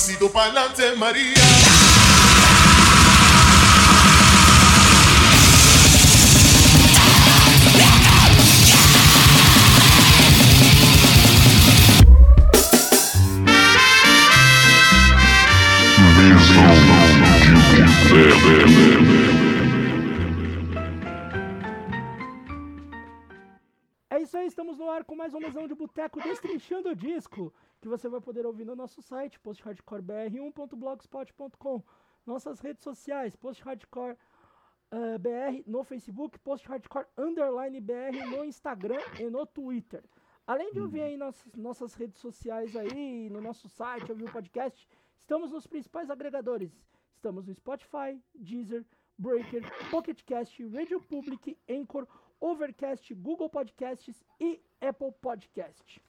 pasito pa'lante, María. É isso aí, estamos no ar com mais uma mesão de boteco destrinchando o disco, que você vai poder ouvir no nosso site, posthardcorebr1.blogspot.com, nossas redes sociais, posthardcore eh, BR no Facebook, posthardcore underline BR no Instagram e no Twitter. Além de ouvir aí nossas, nossas redes sociais aí, no nosso site, ouvir o podcast, estamos nos principais agregadores. Estamos no Spotify, Deezer, Breaker, Pocket Cast, Radio Public, Anchor, Overcast, Google Podcasts e Apple Podcast.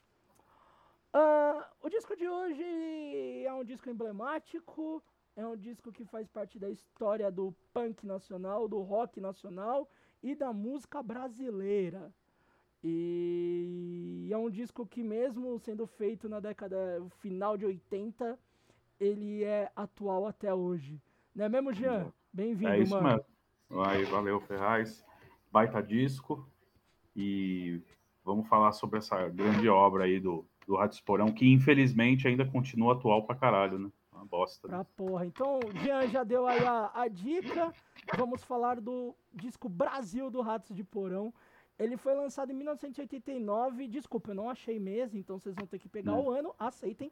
Ah, o disco de hoje é um disco emblemático, é um disco que faz parte da história do punk nacional, do rock nacional e da música brasileira. E é um disco que, mesmo sendo feito na década final de 80, ele é atual até hoje. Não é mesmo, Jean? Bem-vindo, É isso mano. Aí, valeu, Ferraz. Baita disco. E vamos falar sobre essa grande obra aí do, do Rádio Esporão, que infelizmente ainda continua atual pra caralho, né? Uma bosta. né? Pra porra. Então, o Jean já deu aí a, a dica. Vamos falar do disco Brasil do Ratos de Porão. Ele foi lançado em 1989. Desculpa, eu não achei mesmo, então vocês vão ter que pegar Não. o ano, aceitem.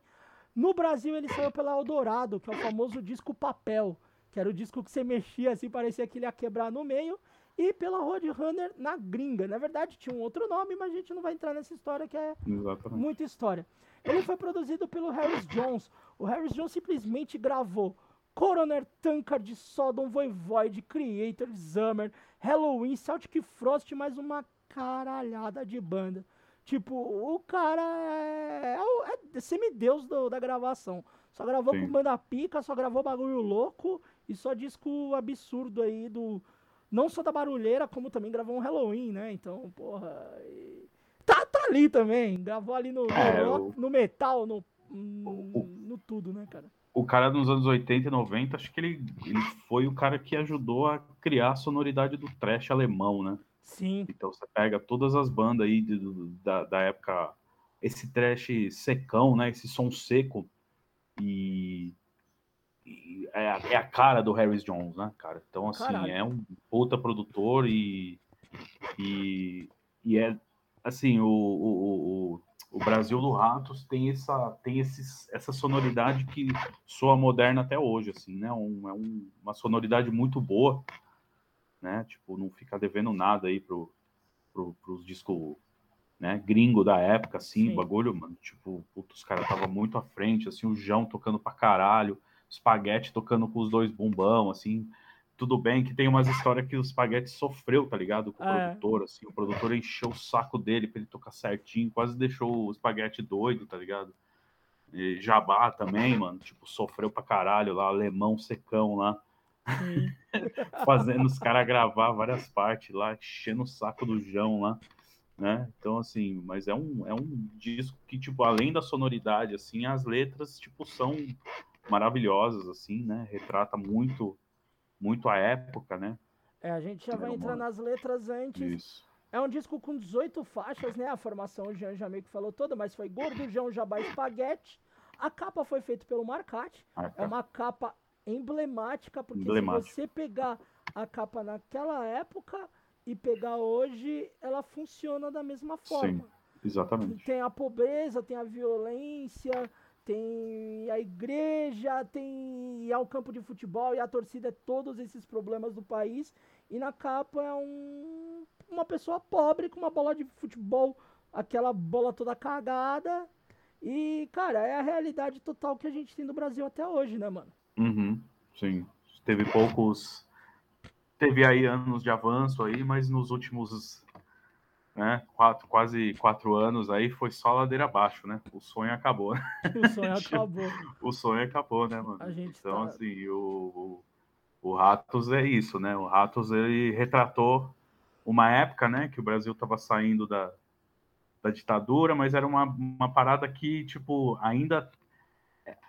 No Brasil, ele saiu pela Eldorado, que é o famoso disco papel, que era o disco que você mexia assim, parecia que ele ia quebrar no meio. E pela Roadrunner na gringa. Na verdade, tinha um outro nome, mas a gente não vai entrar nessa história que é Exatamente. muita história. Ele foi produzido pelo Harris Jones. O Harris Jones simplesmente gravou Coroner Tankard, Sodom Voivode, Creator, Summer, Halloween, Celtic Frost mais uma caralhada de banda. Tipo, o cara é, é, é semideus do- da gravação. Só gravou Sim. com banda pica, só gravou bagulho louco e só disco absurdo aí do. Não só da barulheira, como também gravou um Halloween, né? Então, porra. e- Tá, tá ali também. Gravou ali no, no, É, rock, o- no metal, no, no, no tudo, né, cara? O cara nos anos 80 e 90, acho que ele, ele foi o cara que ajudou a criar a sonoridade do trash alemão, né? Sim. Então você pega todas as bandas aí de- do- da, da época, esse trash secão, né? Esse som seco. E é, a, é a cara do Harris Jones, né, cara? Então, assim, Caralho. é um puta produtor e, e, e é assim, o, o, o, o Brasil do Ratos tem essa, tem esses, essa sonoridade que soa moderna até hoje, assim, né? Um, é um- uma sonoridade muito boa, né? Tipo, não fica devendo nada aí pro, pro, pros discos né, gringo da época, assim, Sim. bagulho, mano, tipo, os caras tava muito à frente, assim, o João tocando pra caralho, Spaghetti tocando com os dois bumbão, assim, tudo bem que tem umas histórias que o Spaghetti sofreu, tá ligado, com o É. produtor, assim, o produtor encheu o saco dele pra ele tocar certinho, quase deixou o Spaghetti doido, tá ligado? E Jabá também, mano, tipo, sofreu pra caralho lá, alemão secão lá, fazendo os caras gravar várias partes lá, enchendo o saco do João lá, né? Então, assim, mas é um, é um disco que, tipo, além da sonoridade, assim, as letras, tipo, são maravilhosas, assim, né? Retrata muito, muito a época, né? É, a gente já vai entrar nas letras antes. Isso. É um disco com 18 faixas, né? A formação o Jean já meio que falou toda, mas foi Gordo, João, Jabá Espaguete. A capa foi feita pelo Marcati. Ah, É uma capa emblemática, porque Emblemática. se você pegar a capa naquela época e pegar hoje, ela funciona da mesma forma. Exatamente. Tem a pobreza, tem a violência, tem a igreja, tem e há o campo de futebol e a torcida, é todos esses problemas do país. E na capa é um, uma pessoa pobre com uma bola de futebol, aquela bola toda cagada. E, cara, é a realidade total que a gente tem no Brasil até hoje, né, mano? Uhum, sim. Teve poucos. Teve aí anos de avanço aí, mas nos últimos né, quatro, quase quatro anos aí foi só ladeira abaixo, né? O sonho acabou. né? O sonho acabou. O sonho acabou, né, mano? Então, tá- assim, o, o, o Ratos é isso, né? O Ratos ele retratou uma época, né, que o Brasil estava saindo da, da ditadura, mas era uma, uma parada que, tipo, ainda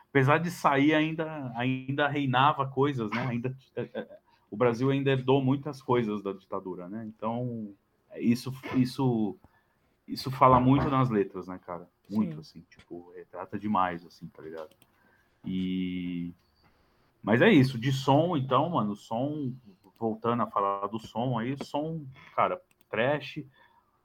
apesar de sair, ainda, ainda reinava coisas, né? Ainda, é, é, o Brasil ainda herdou muitas coisas da ditadura, né? Então, isso, isso, isso fala muito nas letras, né, cara? Muito, Sim. assim, tipo, retrata demais, assim, tá ligado? E... Mas é isso, de som, então, mano, som, voltando a falar do som aí, som, cara, trash,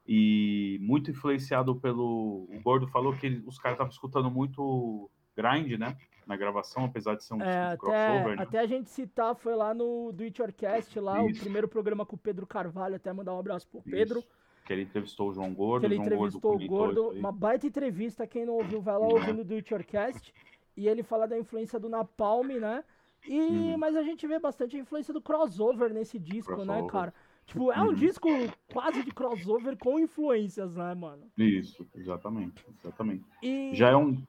e muito influenciado pelo. O Gordo falou que os caras estavam escutando muito grind, né? Na gravação, apesar de ser um é, até, crossover. Né? Até a gente citar, foi lá no Do It Orcast, lá, Isso. o primeiro programa com o Pedro Carvalho, até mandar um abraço pro Pedro. Isso. Que ele entrevistou o João Gordo. Que ele entrevistou o Gordo. Uma baita entrevista, quem não ouviu, vai lá ouvindo o Do It Orcast. E ele fala da influência do Napalm, né? E, hum. Mas a gente vê bastante a influência do crossover nesse disco, né, crossover. né, cara? Tipo, é um uhum. disco quase de crossover com influências, né, mano? Isso, exatamente, exatamente. E... Já é um.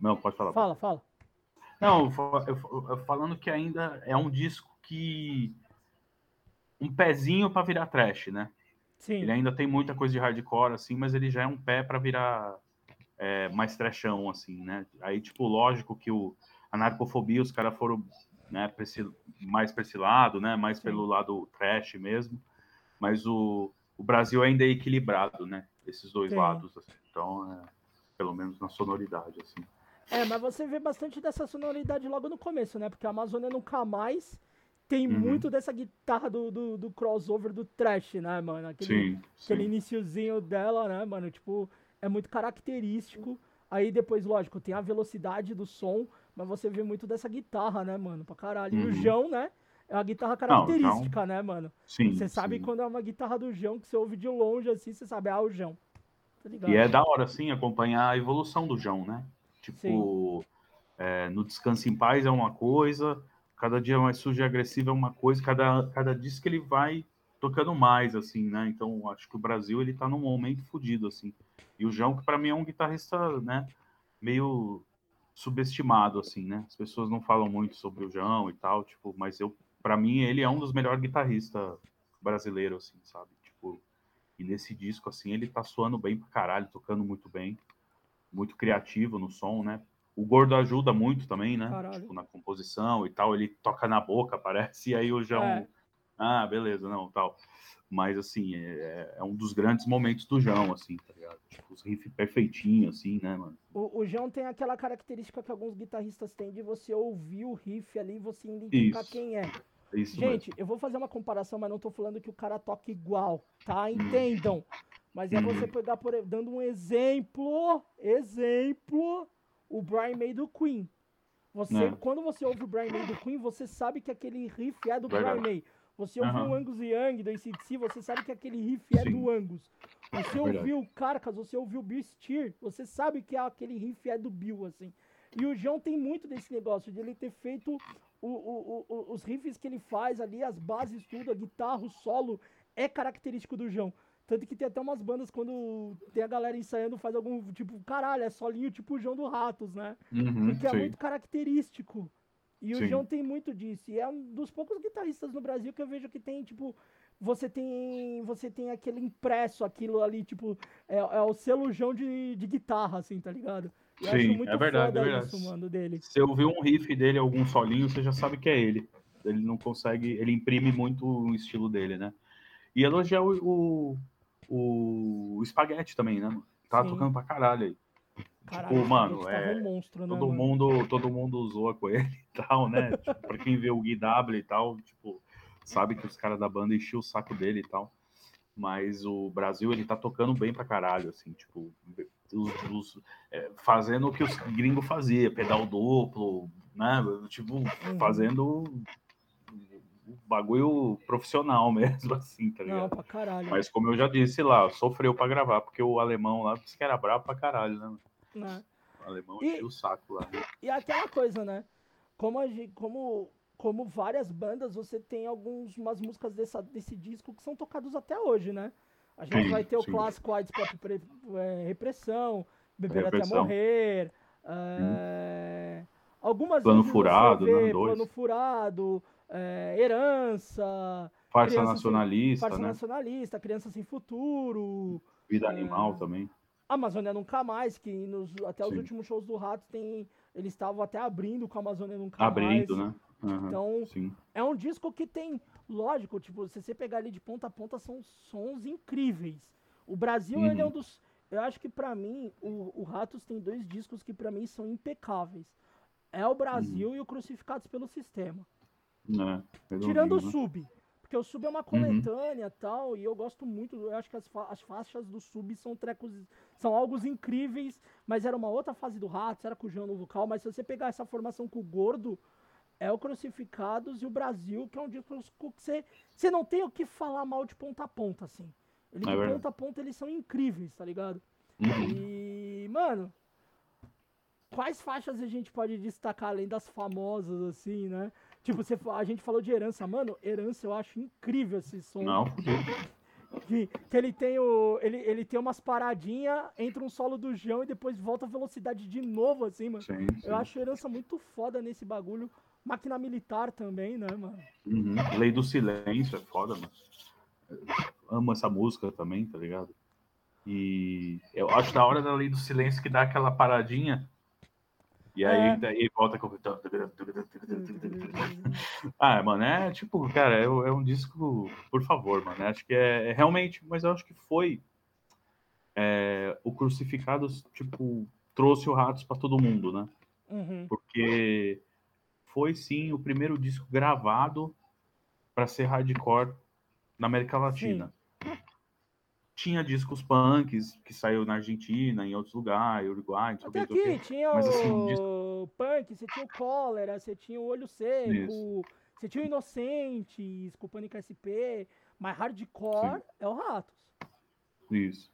Não, pode falar. Fala, fala. Não, falando que ainda é um disco que. Um pezinho para virar trash, né? Sim. Ele ainda tem muita coisa de hardcore, assim, mas ele já é um pé para virar é, mais trashão, assim, né? Aí, tipo, lógico que o Anarcofobia, os caras foram né, pra esse, mais para esse lado, né? Mais Sim. pelo lado trash mesmo mas o, o Brasil ainda é equilibrado, né? Esses dois Sim. lados, assim. então, é, pelo menos na sonoridade, assim. É, mas você vê bastante dessa sonoridade logo no começo, né? Porque a Amazônia nunca mais tem uhum. muito dessa guitarra do, do, do, crossover do trash, né, mano? Aquele, sim, aquele iniciozinho dela, né, mano? Tipo, é muito característico. Aí depois, lógico, tem a velocidade do som, mas você vê muito dessa guitarra, né, mano? Pra caralho. Uhum. E o uhum. João, né? É uma guitarra característica, não, né, mano? Sim. Você sabe sim. quando é uma guitarra do João, que você ouve de longe assim, você sabe, ah, o João. Tá e é da hora, sim, acompanhar a evolução do João, né? Tipo, é, no Descanso em Paz é uma coisa, cada dia mais sujo e agressivo é uma coisa, cada, cada disco ele vai tocando mais, assim, né? Então, acho que o Brasil, ele tá num momento fodido, assim. E o João, que para mim é um guitarrista, né, meio subestimado, assim, né? As pessoas não falam muito sobre o João e tal, tipo, mas eu para mim ele é um dos melhores guitarristas brasileiros, assim, sabe? Tipo, e nesse disco, assim, ele tá soando bem pra caralho, tocando muito bem, muito criativo no som, né? O Gordo ajuda muito também, né? Tipo, na composição e tal, ele toca na boca, parece, e aí o João, é. ah, beleza, não, tal. Mas, assim, é, é, um dos grandes momentos do João, assim, tá ligado? Tipo, os riffs perfeitinhos, assim, né, mano? O, o João tem aquela característica que alguns guitarristas têm de você ouvir o riff ali e você identificar Isso. quem é. Isso Gente, mesmo. eu vou fazer uma comparação, mas não tô falando que o cara toca igual, tá? Hum. Mas é você pegar, por, dando um exemplo, exemplo, o Brian May do Queen. Você, é. quando você ouve o Brian May do Queen, você sabe que aquele riff é do Verdade. Brian May. Você ouviu uhum. o Angus Young do ACDC, você sabe que aquele riff é Sim. do Angus. Você ouviu o Carcass, você ouviu o Bill Steer, você sabe que aquele riff é do Bill, assim. E o João tem muito desse negócio de ele ter feito o, o, o, os riffs que ele faz ali, as bases, tudo, a guitarra, o solo, é característico do João. Tanto que tem até umas bandas quando tem a galera ensaiando, faz algum tipo, caralho, é solinho tipo o João do Ratos, né? Uhum, Porque sim. é muito característico. E sim. o João tem muito disso. E é um dos poucos guitarristas no Brasil que eu vejo que tem, tipo, você tem você tem aquele impresso, aquilo ali, tipo, é, é o selo João de, de guitarra, assim, tá ligado? Eu Sim, é verdade, é verdade. Isso, mano, dele. Se eu ouvir um riff dele, algum solinho, você já sabe que é ele. Ele não consegue, ele imprime muito o estilo dele, né? E elogiar o, o, o Spaghetti também, né? Tá Sim. tocando pra caralho aí. Caralho, tipo, mano, é, um monstro, né, todo mano? mundo, todo mundo zoa com ele e tal, né? tipo, pra quem vê o Gui W e tal, tipo, sabe que os caras da banda enchiam o saco dele e tal. Mas o Brasil, ele tá tocando bem pra caralho, assim, tipo, os, os, é, fazendo o que os gringos faziam, pedal duplo, né? Tipo, uhum. fazendo bagulho profissional mesmo, assim, tá ligado? Não, pra caralho. Mas como eu já disse lá, sofreu pra gravar, porque o alemão lá disse que era bravo pra caralho, né? né? O alemão e, o saco lá. E aquela coisa, né? Como, a, como, como várias bandas, você tem algumas músicas dessa, desse disco que são tocadas até hoje, né? A gente sim, vai ter sim. o clássico AIDS Pop é, Repressão, Beber Repressão. até Morrer. É, algumas Plano Furado, vê, né? Plano Furado, é, Herança. Farsa Nacionalista, Farsa né? Nacionalista, Criança Sem Futuro. Vida é, Animal também. Amazônia Nunca Mais, que nos, até Sim. os últimos shows do Ratos tem. Eles estavam até abrindo com a Amazônia Nunca abrindo, Mais. Abrindo, né? Uhum, então, sim. é um disco que tem, lógico, tipo, se você pegar ali de ponta a ponta, são sons incríveis. O Brasil, uhum. ele é um dos. Eu acho que para mim, o, o Ratos tem dois discos que para mim são impecáveis. É o Brasil uhum. e o Crucificados pelo Sistema. É, Tirando o né? Sub. Porque o Sub é uma uhum. coletânea e tal, e eu gosto muito, eu acho que as, fa as faixas do Sub são trecos, são algo incríveis, mas era uma outra fase do Ratos, era com o João no vocal, mas se você pegar essa formação com o Gordo, é o Crucificados e o Brasil, que é um disco que você, você não tem o que falar mal de ponta a ponta, assim. Ele é de ponta a ponta eles são incríveis, tá ligado? Uhum. E, mano, quais faixas a gente pode destacar além das famosas, assim, né? Tipo, você, a gente falou de herança, mano, herança eu acho incrível esse som. Não. Que, que ele tem o. Ele, ele tem umas paradinhas entre um solo do João e depois volta a velocidade de novo, assim, mano. Sim, sim. Eu acho herança muito foda nesse bagulho. Máquina militar também, né, mano? Uhum. Lei do silêncio é foda, mano. amo essa música também, tá ligado? E eu acho da hora da lei do silêncio que dá aquela paradinha. E aí é. daí volta com. ah, mano, é tipo, cara, é, é, um disco, por favor, mano. Acho que é, é realmente, mas eu acho que foi é, o Crucificados, tipo, trouxe o Ratos para todo mundo, né? Uhum. Porque foi sim o primeiro disco gravado para ser hardcore na América Latina. Sim. Tinha discos punks que saiu na Argentina, em outros lugares, Uruguai, Até aqui, tinha Mas, assim, o disco... punk, você tinha o cólera, você tinha o olho seco, Isso. você tinha o Inocentes, com o Pânico SP, mas hardcore Sim. é o Ratos. Isso.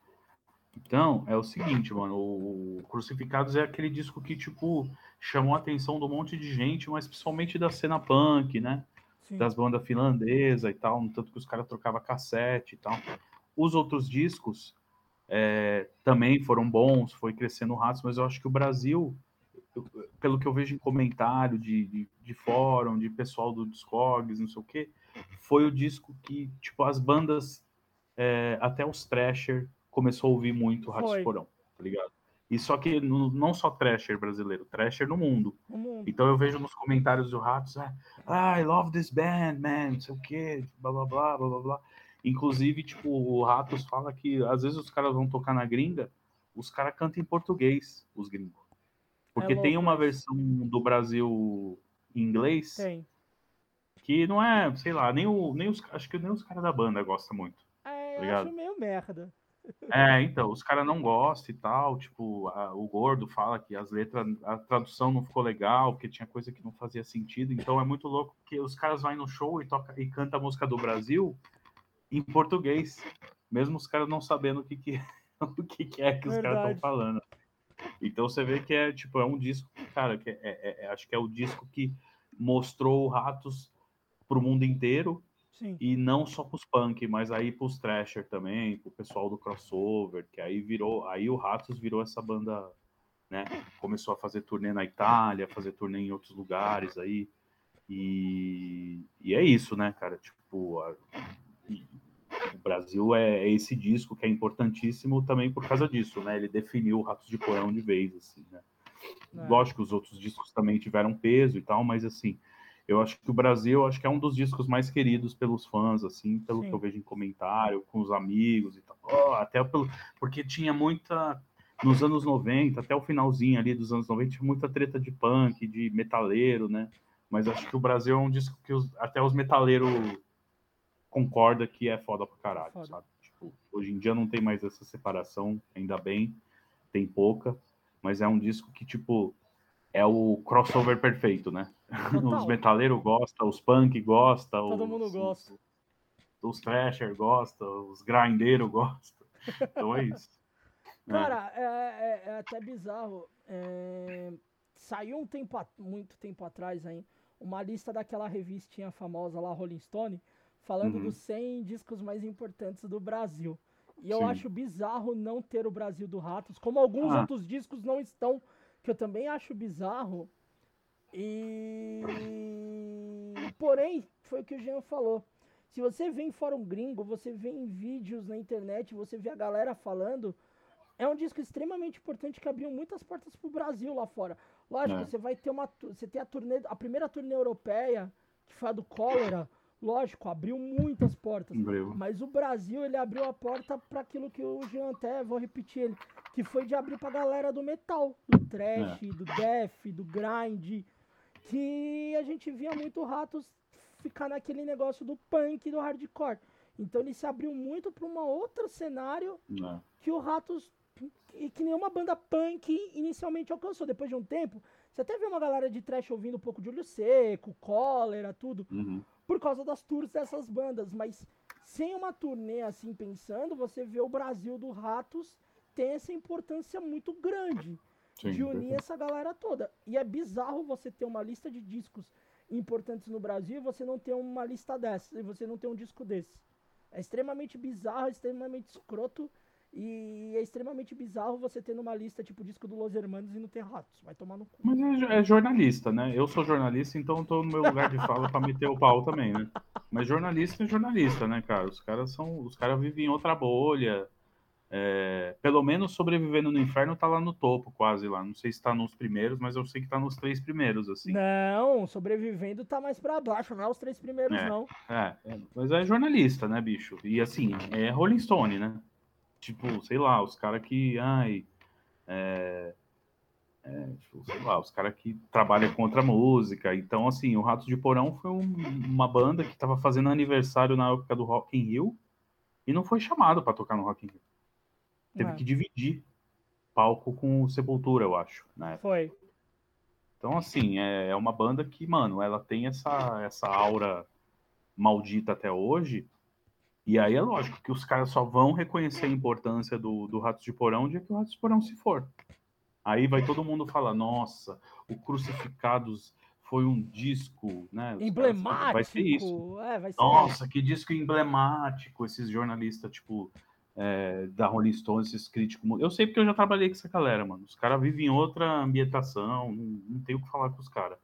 Então, é o seguinte, mano, o Crucificados é aquele disco que, tipo, chamou a atenção de um monte de gente, mas principalmente da cena punk, né? Sim. Das bandas finlandesas e tal, no tanto que os caras trocavam cassete e tal. Os outros discos é, também foram bons, foi crescendo ratos, mas eu acho que o Brasil, eu, pelo que eu vejo em comentário de, de, de fórum, de pessoal do Discogs, não sei o quê, foi o disco que, tipo, as bandas, é, até os Thrasher, começou a ouvir muito Ratos Porão, tá ligado? E só que não só Thrasher brasileiro, Thrasher no mundo. mundo. Então eu vejo nos comentários do Ratos, ah, I love this band, man, não sei o quê, blá blá blá blá blá. Inclusive, tipo, o Ratos fala que às vezes os caras vão tocar na gringa, os caras cantam em português, os gringos. Porque é tem uma versão do Brasil em inglês tem. que não é, sei lá, nem, o, nem os acho que nem os caras da banda gostam muito. É, tá eu acho meio merda. É, então, os caras não gostam e tal. Tipo, a, o Gordo fala que as letras, a tradução não ficou legal, porque tinha coisa que não fazia sentido. Então é muito louco que os caras vão no show e toca e canta a música do Brasil em português, mesmo os caras não sabendo o que, que, o que, que é que os caras estão falando. Então você vê que é tipo é um disco, cara, que é, é, é, acho que é o disco que mostrou o Ratos para o mundo inteiro Sim. E não só para os punk, mas aí para os thrasher também, para o pessoal do crossover, que aí virou, aí o Ratos virou essa banda, né? Começou a fazer turnê na Itália, fazer turnê em outros lugares aí. E, e é isso, né, cara? Tipo, a, o Brasil é, é, esse disco que é importantíssimo também por causa disso, né? Ele definiu o Ratos de Porão de vez, assim, né? É. Lógico que os outros discos também tiveram peso e tal, mas assim, eu acho que o Brasil, acho que é um dos discos mais queridos pelos fãs, assim, pelo Sim. que eu vejo em comentário, com os amigos e tal. Oh, até pelo, porque tinha muita nos anos 90, até o finalzinho ali dos anos 90, tinha muita treta de punk, de metaleiro, né? Mas acho que o Brasil é um disco que os, até os metaleiros concorda que é foda pra caralho, foda. sabe? Tipo, hoje em dia não tem mais essa separação, ainda bem, tem pouca, mas é um disco que, tipo, é o crossover perfeito, né? Total. Os metaleiros gostam, os punk gostam. Todo os, mundo gosta. Os, os thrasher gostam, os grindeiros gostam. Então é isso. Cara, é, é, é, até bizarro. É... Saiu um tempo, muito tempo atrás aí, uma lista daquela revistinha famosa lá, Rolling Stone, falando uhum. dos 100 discos mais importantes do Brasil. E eu Sim. acho bizarro não ter o Brasil do Ratos, como alguns ah. outros discos não estão que eu também acho bizarro. E porém, foi o que o Jean falou. Se você vê em fórum gringo, você vê em vídeos na internet, você vê a galera falando, é um disco extremamente importante que abriu muitas portas pro Brasil lá fora. Lógico, É. você vai ter uma. Você tem a turnê. A primeira turnê europeia, que foi a do Cólera, lógico, abriu muitas portas. Abriu. Mas o Brasil, ele abriu a porta para aquilo que o Jean até, vou repetir ele, que foi de abrir pra galera do metal, do trash, do death, do grind, que a gente via muito Ratos ficar naquele negócio do punk e do hardcore. Então ele se abriu muito para um outro cenário É. que o Ratos, que, que nenhuma banda punk inicialmente alcançou. Depois de um tempo, você até vê uma galera de trash ouvindo um pouco de Olho Seco, Cólera, tudo Uhum. por causa das tours dessas bandas, mas sem uma turnê assim pensando, você vê o Brasil do Ratos tem essa importância muito grande Sim, de unir essa galera toda. E é bizarro você ter uma lista de discos importantes no Brasil e você não ter uma lista dessas, e você não ter um disco desse. É extremamente bizarro, extremamente escroto e é extremamente bizarro você ter numa lista tipo disco do Los Hermanos e não ter Ratos. Vai tomar no cu. Mas é, é jornalista, né? Eu sou jornalista, então tô no meu lugar de fala pra meter o pau também, né? Mas jornalista é jornalista, né, cara? Os caras são. Os caras vivem em outra bolha. É, pelo menos sobrevivendo no inferno tá lá no topo, quase lá. Não sei se tá nos primeiros, mas eu sei que tá nos três primeiros, assim. Não, sobrevivendo tá mais pra baixo, não é os três primeiros É. não. É, é, mas é jornalista, né, bicho? E assim, é Rolling Stone, né? Tipo, sei lá, os caras que. Ai. É, é, tipo, sei lá, os caras que trabalham com outra música. Então, assim, o Ratos de Porão foi um- uma banda que tava fazendo aniversário na época do Rock in Rio e não foi chamado para tocar no Rock in Rio. Teve É. que dividir palco com o Sepultura, eu acho, né? Foi. Então, assim, é, é uma banda que, mano, ela tem essa, essa aura maldita até hoje. E aí é lógico que os caras só vão reconhecer a importância do, do Ratos de Porão o dia que o Ratos de Porão se for. Aí vai todo mundo falar, nossa, o Crucificados foi um disco, né? Os Emblemático. Vai ser isso. É, vai ser. Nossa, que disco emblemático, esses jornalistas, tipo, é, da Rolling Stone, esses críticos. Eu sei porque eu já trabalhei com essa galera, mano. Os caras vivem em outra ambientação, não, não tem o que falar com os caras.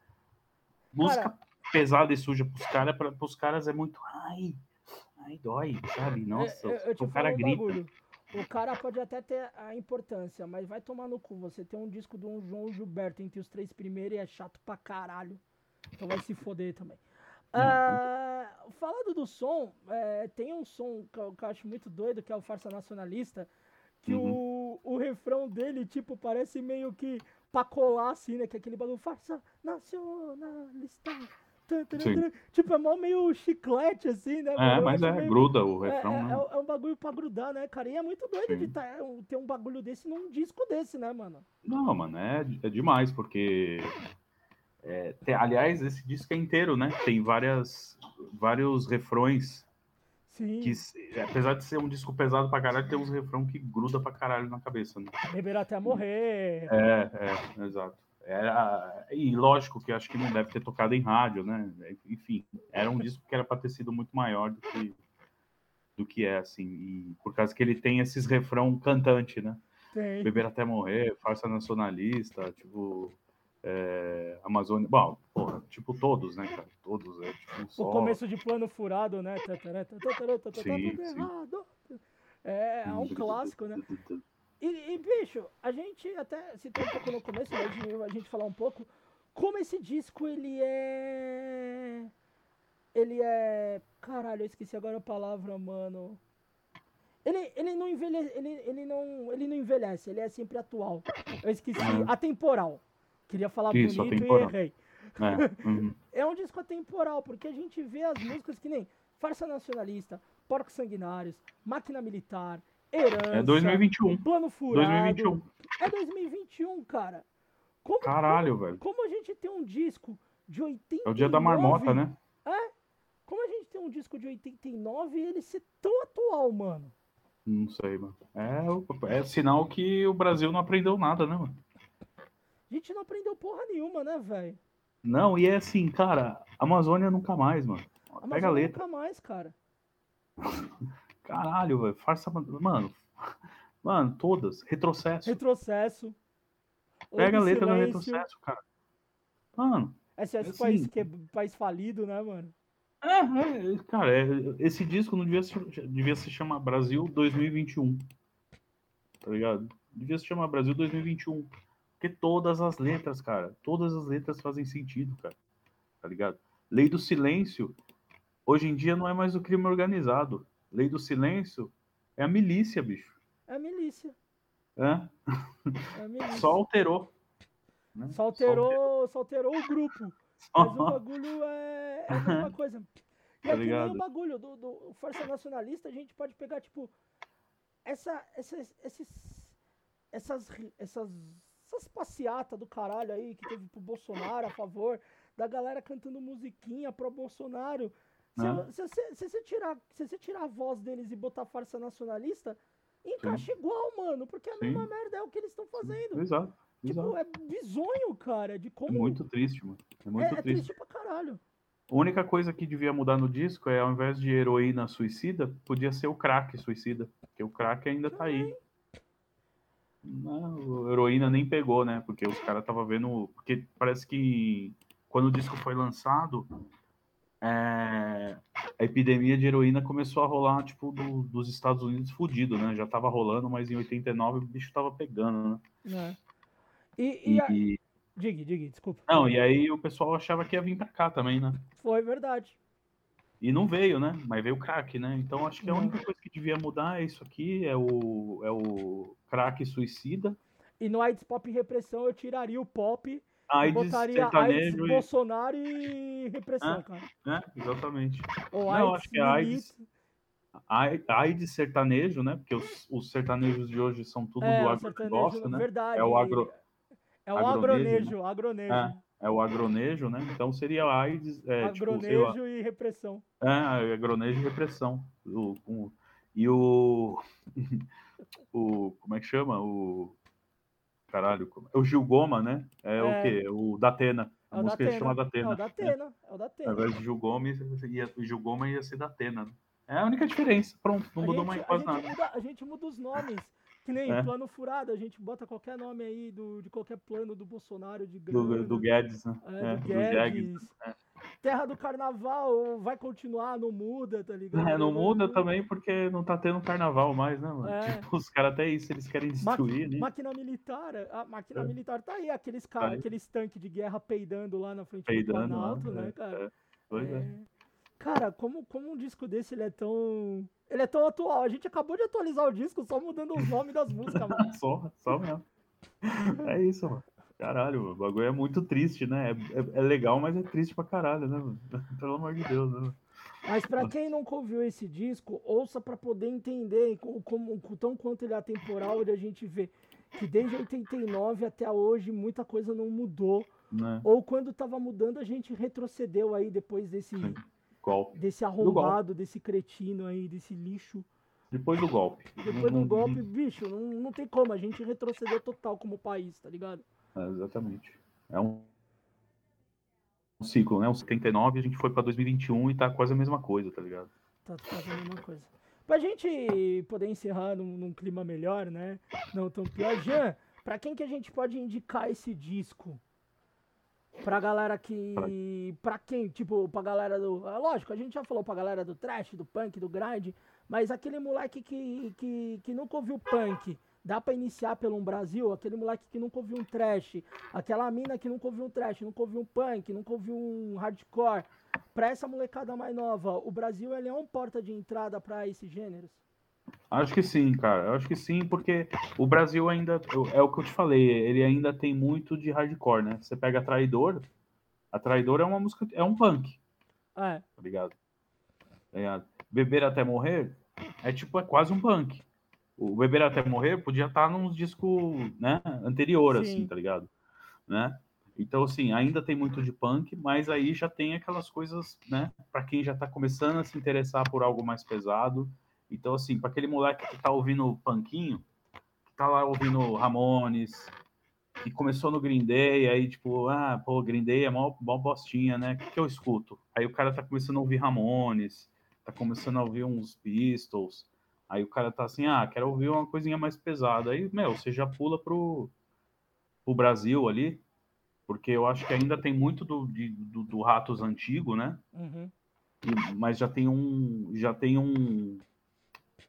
Música pesada e suja pros caras, para pros caras é muito. Ai, ai, dói, sabe? Nossa, É, eu, eu te o cara falo um grita. bagulho. O cara pode até ter a importância, mas vai tomar no cu. Você tem um disco do João Gilberto entre os três primeiros e é chato pra caralho. Então vai se foder também. Ah, falando do som, é, tem um som que eu, que eu acho muito doido, que é o Farsa Nacionalista, que Uhum. o, o refrão dele, tipo, parece meio que pra colar, assim, né? Que é aquele bagulho, Farsa Nacionalista. Sim. Tipo, é mó meio chiclete, assim, né? É, mas é, meio- gruda o é, refrão, é- né? é- é um bagulho pra grudar, né, cara? E é muito doido de Sim. tá- um- ter um bagulho desse num disco desse, né, mano? Não, mano, é, é demais, porque. é, tem- aliás, esse disco é inteiro, né? Tem várias, vários refrões Sim, que, apesar de ser um disco pesado pra caralho, tem uns refrão que gruda pra caralho na cabeça, né? beber até morrer. É, é, exato. Era, e lógico que acho que não deve ter tocado em rádio, né? Enfim, era um disco que era pra ter sido muito maior do que, do que é, assim. E por causa que ele tem esses refrão cantante, né? Beber até morrer, farsa nacionalista, tipo. É, Amazônia. Bom, porra, tipo todos, né, cara? Todos, é tipo um O começo de plano furado, né? Sim, sim. É, é Hum, um clássico, né? E, e, bicho, a gente até citou um pouco no começo, mas de a gente falar um pouco como esse disco ele é. Ele é. Caralho, eu esqueci agora a palavra, mano. Ele, ele, não envelhece, ele, ele, não, ele não envelhece, ele é sempre atual. Eu esqueci. Uhum. Atemporal. Queria falar Isso, bonito atemporal. e errei. É, uhum. É um disco atemporal, porque a gente vê as músicas que nem Farsa Nacionalista, Porcos Sanguinários, Máquina Militar, Herança, É 2021. Plano Furado. 2021. É 2021, cara. Como, Caralho, velho. como a gente tem um disco de 89... É o dia da marmota, né? Como a gente tem um disco de 89 e ele ser tão atual, mano? Não sei, mano. É, é sinal que o Brasil não aprendeu nada, né, mano? A gente não aprendeu porra nenhuma, né, velho? Não, e é assim, cara, Amazônia nunca mais, mano. Pega a letra. Nunca mais, cara. Caralho, velho. Farsa. Mano. Mano, todas. Retrocesso. Retrocesso. Pega a letra do retrocesso, cara. Mano. SOS Assim- país, que é país falido, né, mano? É, é, cara, é, esse disco não devia se, devia se chamar Brasil 2021. tá ligado? Devia se chamar Brasil 2021. Porque todas as letras, cara, todas as letras fazem sentido, cara. Tá ligado? Lei do silêncio, hoje em dia não é mais o crime organizado. Lei do silêncio é a milícia, bicho. É a milícia. É? É a milícia. Só alterou. né? Só alterou, só alterou o grupo. Só- Mas o bagulho é, é a mesma coisa. E Tá aqui nem ligado? o bagulho do, do Força Nacionalista, a gente pode pegar, tipo, essa, essas, esses, essas, essas, essas passeatas do caralho aí que teve pro Bolsonaro a favor, da galera cantando musiquinha pro Bolsonaro. Se, Ah. se, você- se você tirar, se você tirar a voz deles e botar Força Nacionalista, encaixa igual, mano, porque a Sim. mesma merda é o que eles estão fazendo. Exato. Tipo, exato. é bizonho, cara, de É como. muito triste, mano. É muito é, é triste. triste pra caralho. A única coisa que devia mudar no disco é, ao invés de heroína suicida, podia ser o crack suicida. Porque o crack ainda tá aí. Não, o heroína nem pegou, né? Porque os caras estavam vendo. Porque parece que quando o disco foi lançado, é, a epidemia de heroína começou a rolar, tipo, do- dos Estados Unidos fudido, né? Já tava rolando, mas em 89 o bicho tava pegando, né? É. E, e, a... E, Diga, diga, desculpa. não, e aí o pessoal achava que ia vir pra cá também, né? Foi verdade. E não veio, né? Mas veio o crack, né? Então acho que a única coisa que devia mudar é isso aqui, é o, é o crack suicida. E no AIDS Pop Repressão eu tiraria o pop AIDS botaria AIDS, sertanejo e... Bolsonaro e repressão, Ah, cara. né? Exatamente. Ou Não, acho que é AIDS, AIDS sertanejo, né? Porque os, os sertanejos de hoje são tudo É, do o agronegócio, sertanejo, né? verdade. É o agro, É o agronejo, agronejo, agronejo. É, é o agronejo, né? Então seria AIDS, é, tipo, agronejo e repressão. é, agronejo e repressão. O, o- e o, o. Como é que chama? O. Caralho, é o Gil Goma, né? É, o É. quê? O Datena. A É o música da se chama É o da Atena. É o da Ao Atena. invés de Gil Gomes, ia, o Gil Goma ia ser Datena. Né? É a única diferença. Pronto, não A mudou gente- mais quase nada. muda- a gente muda os nomes. Que nem É. plano furado, a gente bota qualquer nome aí do, de qualquer plano do Bolsonaro, de Do, grana, do Guedes, né? é, É, do do Guedes. Guedes. Terra do Carnaval vai continuar, não muda, tá ligado? É, não muda também porque não tá tendo carnaval mais, né, mano? É. Tipo, os caras até isso eles querem Ma- destruir, né? Máquina militar, a máquina É. militar tá aí, aqueles Tá caras, aí. aqueles tanques de guerra peidando lá na frente Peidando do. Planalto, né, é, cara? é. Pois é. É. Cara, como, como um disco desse ele é tão. Ele é tão atual. A gente acabou de atualizar o disco só mudando os nomes das músicas, mano. Só, só mesmo. É isso, mano. Caralho, o bagulho é muito triste, né? É, é- é legal, mas é triste pra caralho, né, mano? Pelo amor de Deus, né? Mas pra quem nunca ouviu esse disco, ouça pra poder entender como, como, tão quanto ele é atemporal, de a gente ver que desde 89 até hoje muita coisa não mudou. né? Ou quando tava mudando, a gente retrocedeu aí depois desse. Golpe. desse arrombado, desse cretino aí, desse lixo. Depois do golpe. Depois do golpe, bicho, não, não tem como. A gente retrocedeu total como país, tá ligado? Exatamente. É um, um ciclo, né? Um 79, a gente foi pra 2021 e tá quase a mesma coisa, tá ligado? Tá fazendo a mesma coisa. Pra gente poder encerrar num, num clima melhor, né? Não tão pior. Jean, pra quem que a gente pode indicar esse disco? Pra galera que. Pra quem? Tipo, pra galera do. é Lógico, a gente já falou pra galera do trash, do punk, do grind, mas aquele moleque que, que, que nunca ouviu punk, dá pra iniciar pelo um Brasil? Aquele moleque que nunca ouviu um trash, aquela mina que nunca ouviu um trash, nunca ouviu um punk, nunca ouviu um hardcore. Pra essa molecada mais nova, o Brasil ele é um porta de entrada pra esses gêneros? Acho que sim, cara. Eu acho que sim, porque o Brasil ainda. É o que eu te falei, ele ainda tem muito de hardcore, né? Você pega a Traidor. A Traidor é uma música. É um punk, É, ligado? Tá ligado? Beber até morrer é tipo, é quase um punk. O Beber até morrer podia estar num disco né, anterior, assim, Sim. tá ligado? Né? Então, assim, ainda tem muito de punk, mas aí já tem aquelas coisas, né? Pra quem já tá começando a se interessar por algo mais pesado. Então, assim, para aquele moleque que tá ouvindo punkinho, que tá lá ouvindo Ramones, que começou no Green Day, aí tipo, ah, pô, Green Day é mó, mó bostinha, né? O que, que eu escuto? Aí o cara tá começando a ouvir Ramones, tá começando a ouvir uns Pistols, aí o cara tá assim, ah, quero ouvir uma coisinha mais pesada. Aí, meu, você já pula pro, pro Brasil ali, porque eu acho que ainda tem muito do, de- do, do Ratos antigo, né? uhum. E- mas já tem um já tem um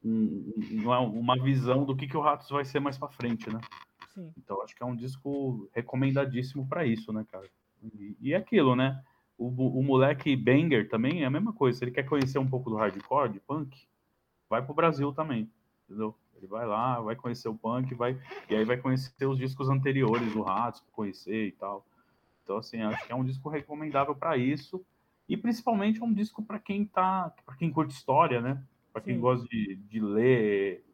um, uma visão do que, que o Ratos vai ser mais para frente, né? Sim. Então acho que é um disco recomendadíssimo para isso, né, cara? E, e é aquilo, né? O, o moleque Banger também é a mesma coisa. Se ele quer conhecer um pouco do hardcore, de punk, vai pro Brasil também, entendeu? Ele vai lá, vai conhecer o punk, vai e aí vai conhecer os discos anteriores do Ratos, conhecer e tal. Então assim, acho que é um disco recomendável para isso e principalmente é um disco para quem tá, para quem curte história, né? Para quem Sim. gosta de, de ler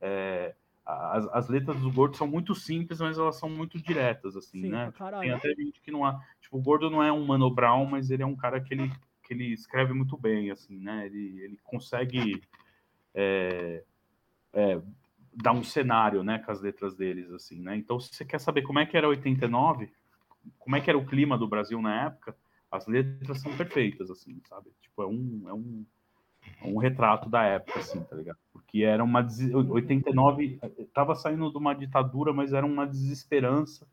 é, as, as letras do Gordo são muito simples, mas elas são muito diretas, assim, Sim, né? Tem até gente que não há. Tipo, o Gordo não é um Mano Brown, mas ele é um cara que ele, que ele escreve muito bem, assim, né? Ele, ele consegue é, é, dar um cenário, né, com as letras deles, assim, né? Então, se você quer saber como é que era 89, como é que era o clima do Brasil na época, as letras são perfeitas, assim, sabe? Tipo, é um, é um um retrato da época, assim, tá ligado? Porque era uma. 89 tava saindo de uma ditadura, mas era uma desesperança.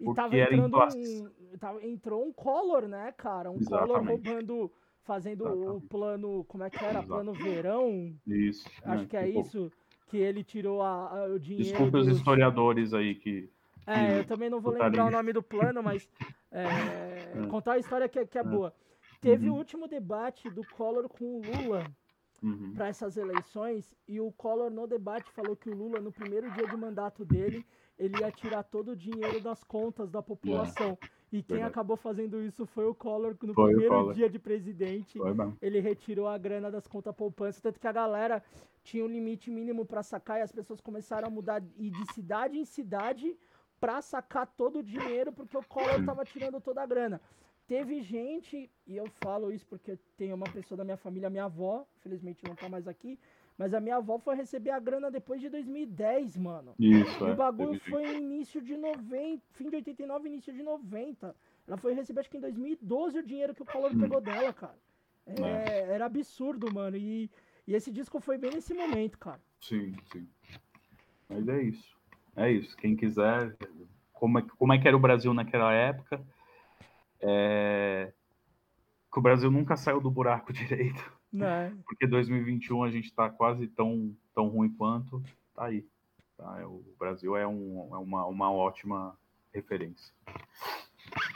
E tava entrando um, tava, entrou um Collor, né, cara? Um Exatamente. Collor roubando, fazendo Exatamente. o plano. Como é que era? Exatamente. Plano verão. Isso. Acho né? que é isso. Que ele tirou a, a, o dinheiro. Desculpe dos... os historiadores aí que. É, eu também não vou lembrar o nome do plano, mas é, é. contar a história que, que é, é. boa. Teve uhum. o último debate do Collor com o Lula uhum. para essas eleições e o Collor no debate falou que o Lula no primeiro dia de mandato dele ele ia tirar todo o dinheiro das contas da população. É. E quem Verdade. acabou fazendo isso foi o Collor no foi primeiro Collor. dia de presidente. Ele retirou a grana das contas poupança, tanto que a galera tinha um limite mínimo para sacar e as pessoas começaram a mudar e de cidade em cidade para sacar todo o dinheiro porque o Collor estava tirando toda a grana. Teve gente, e eu falo isso porque tem uma pessoa da minha família, minha avó, infelizmente não tá mais aqui, mas a minha avó foi receber a grana depois de 2010, mano. Isso, o é, bagulho foi início de 90, fim de 89, início de 90. Ela foi receber, acho que em 2012, o dinheiro que o Collor hum. pegou dela, cara. É, é. Era absurdo, mano. E, e esse disco foi bem nesse momento, cara. Sim, sim. Mas é isso. É isso. Quem quiser, como é, como é que era o Brasil naquela época, é... Que o Brasil nunca saiu do buraco direito. É. Porque 2021 a gente está quase tão, tão ruim quanto. Tá aí. Tá? É, o Brasil é, um, é uma, uma ótima referência.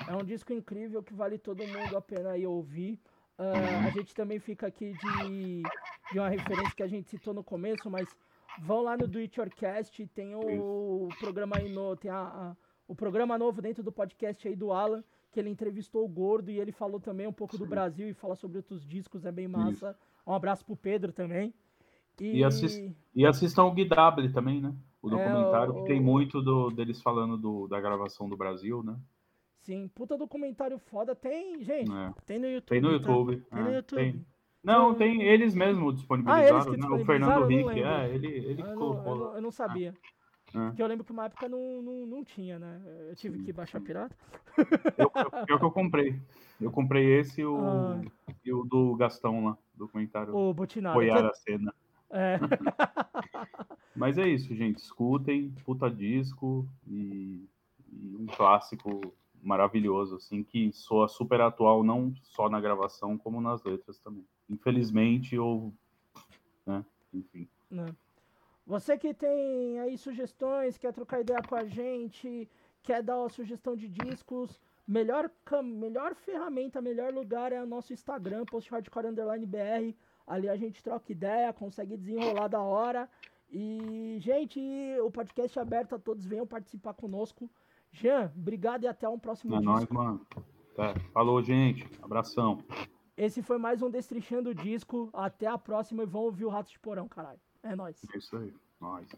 É um disco incrível que vale todo mundo a pena ir ouvir. Uh, a gente também fica aqui de, de uma referência que a gente citou no começo, mas vão lá no Do It Yourcast, tem o, o programa aí no, tem a, a, o programa novo dentro do podcast aí do Alan, que ele entrevistou o Gordo e ele falou também um pouco Sim. do Brasil e fala sobre outros discos, é bem massa. Isso. Um abraço pro Pedro também. E, e, assist, e assistam o Guidable também, né? O é, documentário, é, o, que tem muito do, deles falando do, da gravação do Brasil, né? Sim, puta documentário foda. Tem, gente, é. tem no YouTube. Tem no YouTube. Tá? Tem no é, YouTube. Tem. Não, tem eles mesmos disponibilizaram. Ah, eles né? O Fernando Henrique, é, ele, ele ah, eu não, eu, não, eu não sabia. É. Que eu lembro que uma época não, não, não tinha, né? Eu tive que baixar pirata. Eu, eu, que eu comprei. Eu comprei esse e o, ah. e o do Gastão lá, do comentário. O Botinado. Apoiar a cena. É. Mas é isso, gente. Escutem, puta disco e, e, um clássico maravilhoso, assim, que soa super atual, não só na gravação, como nas letras também. Infelizmente, ou. Né? Enfim. Não. Você que tem aí sugestões, quer trocar ideia com a gente, quer dar uma sugestão de discos, melhor, melhor ferramenta, melhor lugar é o nosso Instagram, Post Hardcore Underline BR. Ali a gente troca ideia, consegue desenrolar da hora. E, gente, o podcast é aberto a todos, venham participar conosco. Jean, obrigado e até um próximo é disco. nóis, mano. Tá. Falou, gente. Abração. Esse foi mais um Destrichando o Disco. Até a próxima e vão ouvir o Rato de Porão, caralho. É nóis. É isso aí. Nóis.